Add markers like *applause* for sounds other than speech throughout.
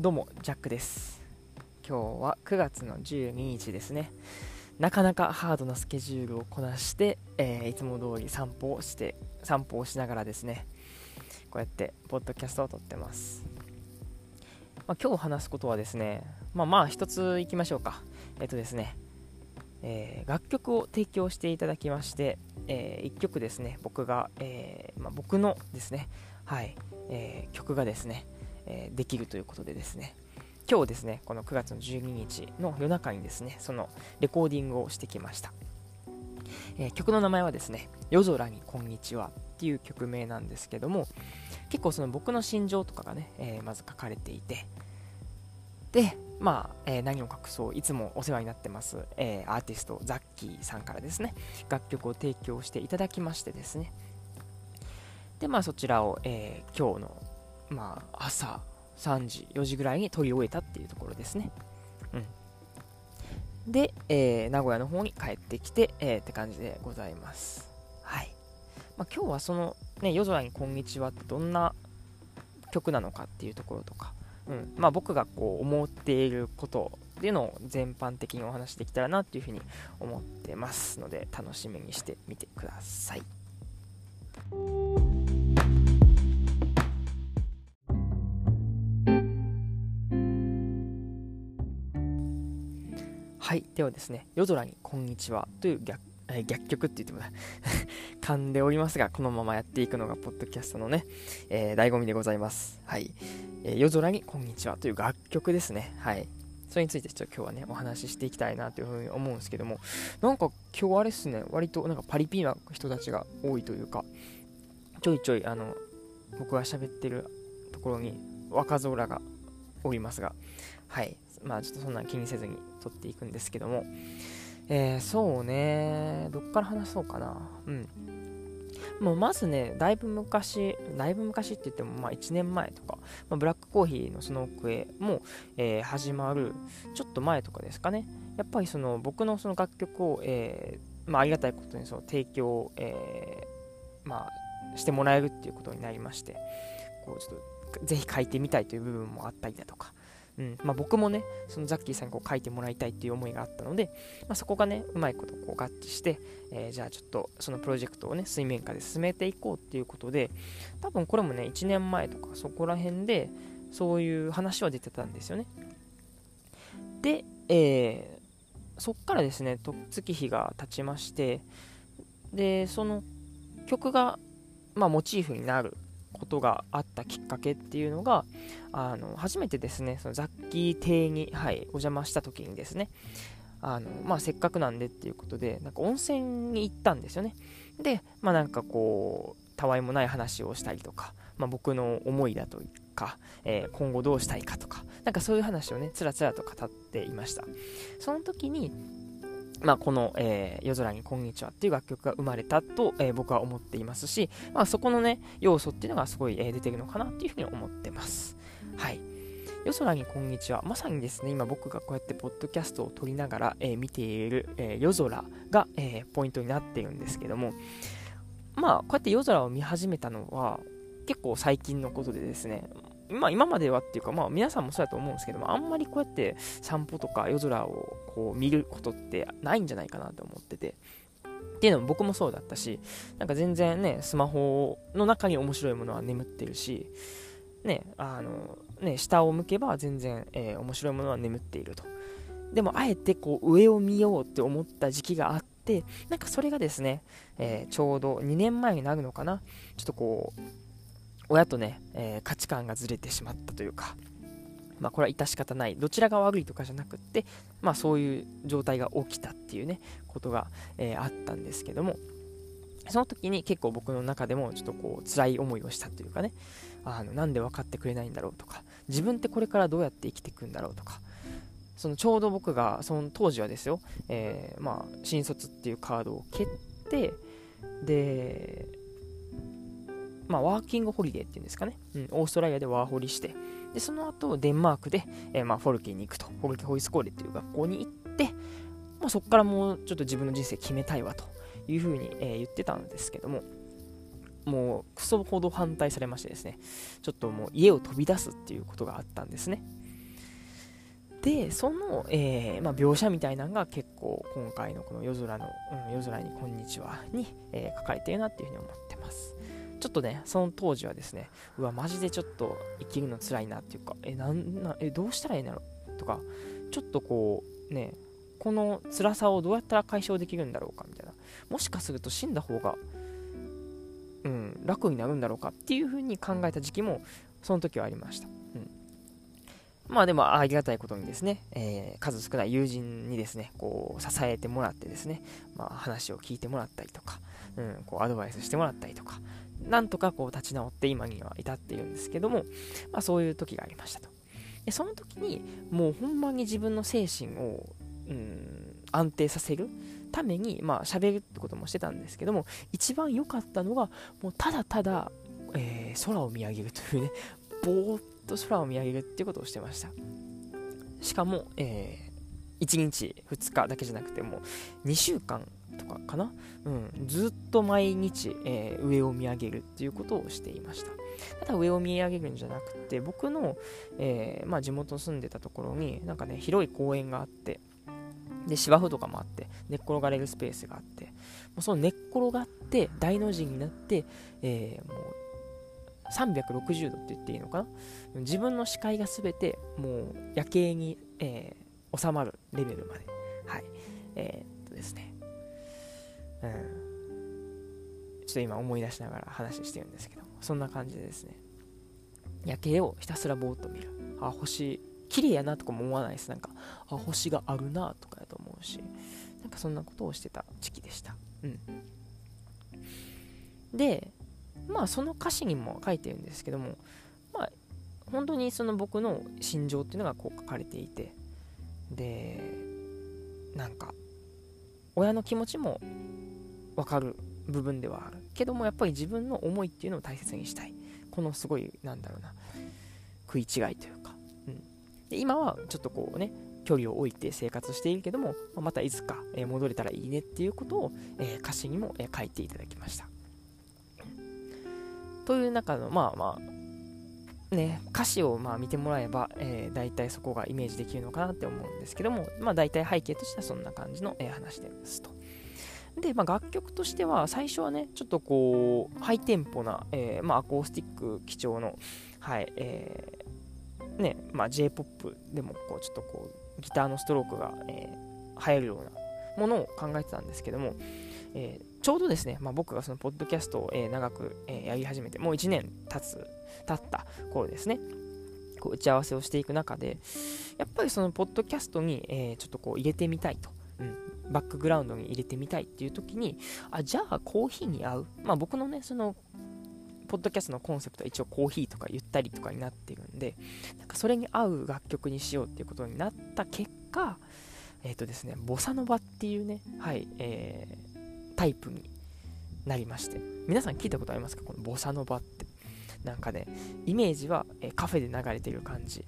どうもジャックです。今日は9月の12日ですね。なかなかハードなスケジュールをこなして、えー、いつも通り散歩をして散歩をしながらですね。こうやってポッドキャストを撮ってます、まあ、今日話すことはですねまあまあ一ついきましょうか。えっとですねえー、楽曲を提供していただきまして、えー、1曲ですね僕が、えーまあ、僕のですねはい、えー、曲がですね、え、できるということでですね、今日ですね、この9月の12日の夜中にですね、そのレコーディングをしてきました。え、曲の名前はですね、夜空にこんにちはっていう曲名なんですけども、結構その僕の心情とかがね、え、まず書かれていて、で、まあ、えー、何を隠そう、いつもお世話になってます、えー、アーティスト、ザッキーさんからですね、楽曲を提供していただきましてですね、で、まあそちらを、えー、今日の、まあ朝3時、4時ぐらいに撮り終えたっていうところですね。うん。で、えー、名古屋の方に帰ってきて、えー、って感じでございます。はい。まあ、今日はその、ね、夜空にこんにちはってどんな曲なのかっていうところとか、うんまあ、僕がこう思っていることっていうのを全般的にお話しできたらなっていうふうに思ってますので楽しみにしてみてください。はい。ではですね、夜空にこんにちはという逆え逆曲って言っても *laughs* 噛んでおりますが、このままやっていくのが、ポッドキャストのね、えー、醍醐味でございます。はい。えー、夜空にこんにちはという楽曲ですね。はい。それについてちょっと今日はね、お話ししていきたいなというふうに思うんですけども、なんか今日あれっすね、割となんかパリピな人たちが多いというか、ちょいちょいあの、僕が喋ってるところに若空がおりますが、はい。まあちょっとそんな気にせずに撮っていくんですけども、えー、そうね、どっから話そうかな。うん。もうまずね、だいぶ昔、だいぶ昔って言っても、まあ1年前とか、まあ、ブラックコーヒーのその奥へも、えー、始まる、ちょっと前とかですかね。やっぱりその僕のその楽曲を、えー、まあありがたいことにその提供、えー、まあしてもらえるっていうことになりまして、こうちょっとぜひ書いてみたいという部分もあったりだとか、うんまあ、僕もね、そのザッキーさんにこう書いてもらいたいっていう思いがあったので、まあ、そこがね、うまいことこう合致して、えー、じゃあちょっとそのプロジェクトをね、水面下で進めていこうっていうことで、多分これもね、1年前とかそこら辺で、そういう話は出てたんですよね。で、えー、そっからですね、と月日が経ちまして、で、その曲が、まあ、モチーフになることがあったきっかけっていうのが、あの初めてですね、そのザッキー邸に、はい、お邪魔した時にですね、あのまあ、せっかくなんでっていうことで、なんか温泉に行ったんですよね。で、まあ、なんかこう、たわいもない話をしたりとか、まあ、僕の思いだとか、えー、今後どうしたいかとか、なんかそういう話をね、つらつらと語っていました。その時に、まあ、この、えー、夜空にこんにちはっていう楽曲が生まれたと、えー、僕は思っていますし、まあ、そこのね、要素っていうのがすごい、えー、出てるのかなっていうふうに思ってます。はい。夜空にこんにちは。まさにですね、今僕がこうやってポッドキャストを撮りながら、え見ている、え夜空が、えポイントになっているんですけども、まあ、こうやって夜空を見始めたのは、結構最近のことでですね、まあ、今まではっていうか、まあ、皆さんもそうだと思うんですけども、あんまりこうやって散歩とか夜空をこう見ることってないんじゃないかなと思ってて。っていうのも僕もそうだったし、なんか全然ね、スマホの中に面白いものは眠ってるし、ね、あの、ね、下を向けば全然、えー、面白いものは眠っていると。でも、あえてこう上を見ようって思った時期があって、なんかそれがですね、えー、ちょうど2年前になるのかな、ちょっとこう、親とね、えー、価値観がずれてしまったというか、まあ、これは致し方ない。どちらが悪いとかじゃなくって、まあ、そういう状態が起きたっていうね、ことが、えー、あったんですけども、その時に結構僕の中でもちょっとこう辛い思いをしたというかね、あのなんで分かってくれないんだろうとか、自分ってこれからどうやって生きていくんだろうとか、そのちょうど僕がその当時はですよ、えー、まあ新卒っていうカードを蹴って、で、まあ、ワーキングホリデーっていうんですかね、うん、オーストラリアでワーホリして、でその後デンマークで、えー、まあ、フォルケに行くと、フォルケホイスコーレっていう学校に行って、まあ、そこからもうちょっと自分の人生決めたいわというふうに、えー、言ってたんですけども、もうクソほど反対されましてですね、ちょっともう家を飛び出すっていうことがあったんですね。でその、えーまあ、描写みたいなのが結構今回のこの夜空の、うん、夜空にこんにちはに、えー、書かれているなっていうふうに思ってます。ちょっとねその当時はですねうわマジでちょっと生きるの辛いなっていうかえなんなえどうしたらいいんだろう？とかちょっとこうねこの辛さをどうやったら解消できるんだろうかみたいな。もしかすると死んだ方がうん楽になるんだろうかっていうふうに考えた時期もその時はありました。まあでもありがたいことにですね、えー、数少ない友人にですね、こう支えてもらってですね、まあ話を聞いてもらったりとか、うん、こうアドバイスしてもらったりとか、なんとかこう立ち直って今には至っているんですけども、まあそういう時がありましたと。でその時にもうほんまに自分の精神を、うん、安定させるために、まあ喋るってこともしてたんですけども、一番良かったのが、もうただただ、えー、空を見上げるというね、ぼーっと空を見上げるっていうことをしてました。しかも、えー、1日2日だけじゃなくても2週間とかかな、うん、ずっと毎日、えー、上を見上げるっていうことをしていました。ただ上を見上げるんじゃなくて僕の、えー、まあ、地元住んでたところになんかね広い公園があってで芝生とかもあって寝っ転がれるスペースがあってもうその寝っ転がって大の字になって、えー、もう360度って言っていいのかな？自分の視界が全てもう夜景に、えー、収まるレベルまで。はい。えー、っとですね。うん。ちょっと今思い出しながら話してるんですけどそんな感じでですね。夜景をひたすらぼーっと見る。あ星綺麗やなとかも思わないです。なんかあ星があるなとかやと思うし。なんかそんなことをしてた時期でした。うん。でまあその歌詞にも書いてるんですけどもまあ本当にその僕の心情っていうのがこう書かれていてでなんか親の気持ちも分かる部分ではあるけどもやっぱり自分の思いっていうのを大切にしたい。このすごいなんだろうな食い違いというか、うん、で今はちょっとこうね距離を置いて生活しているけどもまたいつか戻れたらいいねっていうことを歌詞にも書いていただきました。という中の、まあまあ、ね、歌詞をまあ見てもらえば、えー、大体そこがイメージできるのかなって思うんですけども、まあ大体背景としてはそんな感じの、えー、話ですと。で、まあ、楽曲としては最初はね、ちょっとこう、ハイテンポな、えー、まあ、アコースティック基調の、はい、えー、ね、まあ、J-POP でもこう、ちょっとこう、ギターのストロークが、えー、流行るようなものを考えてたんですけども、えー、ちょうどですね、まあ、僕がそのポッドキャストを、えー、長く、えー、やり始めて、もう1年経つ、経った頃ですね、こう打ち合わせをしていく中で、やっぱりそのポッドキャストに、えちょっとこう入れてみたいと。うん、バックグラウンドに入れてみたいっていう時に、あ、じゃあコーヒーに合う。まあ僕のね、その、ポッドキャストのコンセプトは一応コーヒーとかゆったりとかになってるんで、なんかそれに合う楽曲にしようっていうことになった結果、えっ、ー、とですね、ボサノバっていうね、はい、えー、タイプになりまして皆さん聞いたことありますか？このボサノバってなんかねイメージは、えカフェで流れてる感じ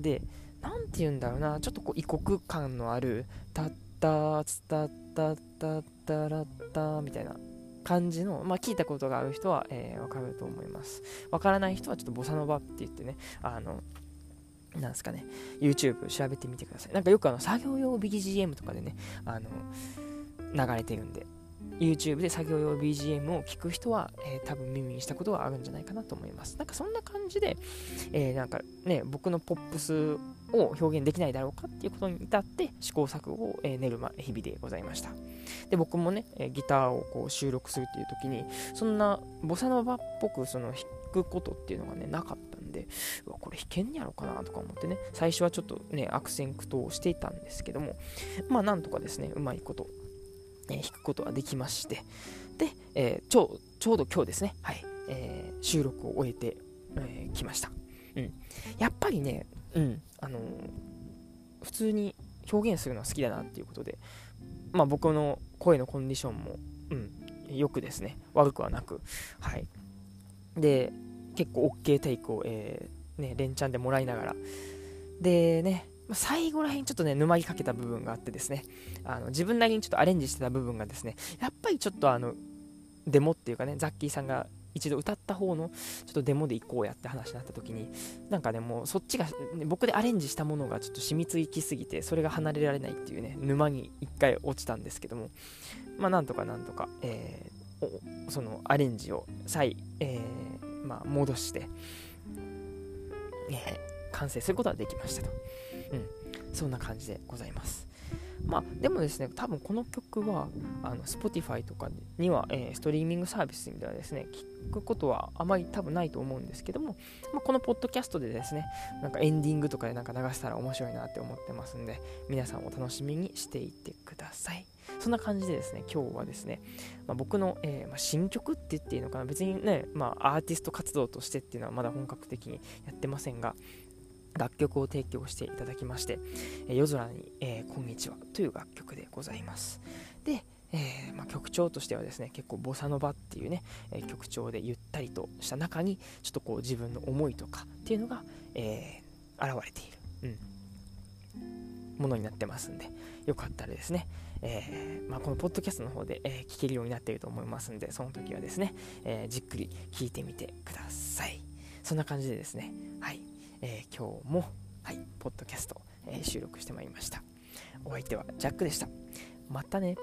で何て言うんだろうなちょっとこう異国感のあるタッターツタッタッタッタラッタみたいな感じの、まあ、聞いたことがある人は、えー、わかると思います。わからない人はちょっとボサノバって言ってね、あの、なんですかね、YouTube 調べてみてください。なんかよくあの作業用 BGM とかでね、あの、流れてるんで、YouTube で作業用 BGM を聞く人は、えー、多分耳にしたことがあるんじゃないかなと思います。なんかそんな感じで、えー、なんかね、僕のポップスを表現できないだろうかっていうことに至って試行錯誤を、えー、練る日々でございました。で、僕もね、えギターをこう収録するっていう時に、そんなボサノバっぽくその弾くことっていうのがね、なかったんで、うわ、これ弾けんやろかなとか思ってね、最初はちょっとね、悪戦苦闘していたんですけども、まあなんとかですね、うまいことえー、弾くことができまして、で、えー、ちょちょうど今日ですね、はい、えー、収録を終えてき、えー、ました。うん。やっぱりね、うん、あの普通に表現するのは好きだなっていうことで、まあ僕の声のコンディションも、うん、よくですね、悪くはなく、はい。で、結構 OK テイクを、えー、ね、連チャンでもらいながら、でね、最後らへんちょっとね、沼りかけた部分があってですね、あの自分なりにちょっとアレンジしてた部分がですね、やっぱりちょっとあの、デモっていうかね、ザッキーさんが一度歌った方のちょっとデモで行こうやって話になった時になんかねもうそっちが僕でアレンジしたものがちょっと染みついきすぎてそれが離れられないっていうね沼に一回落ちたんですけども。まあなんとかなんとか、えー、そのアレンジを再、えー、まあ、戻して、えー、完成することができましたと、うん、そんな感じでございます。まあ、でもですね、多分この曲は、あの Spotify とかには、えー、ストリーミングサービスではですね、聞くことはあまり多分ないと思うんですけども、まあ、このポッドキャストでですね、なんかエンディングとかでなんか流したら面白いなって思ってますんで、皆さんお楽しみにしていてください。そんな感じでですね、今日はですね、まあ、僕の、えー、まあ、新曲って言っていいのかな、別にね、まあ、アーティスト活動としてっていうのはまだ本格的にやってませんが、楽曲を提供していただきまして、え夜空に、えー、こんにちはという楽曲でございます。で、えー、まあ、曲調としてはですね結構ボサノバっていうね、えー、曲調でゆったりとした中にちょっとこう自分の思いとかっていうのが、えー、現れている、うん、ものになってますんでよかったらですね、えまあ、このポッドキャストの方で、え聞けるようになっていると思いますんでその時はですね、えじっくり聴いてみてください。そんな感じでですねはい。えー、今日も、はい、ポッドキャスト、えー、収録してまいりました。お相手はジャックでした。またね。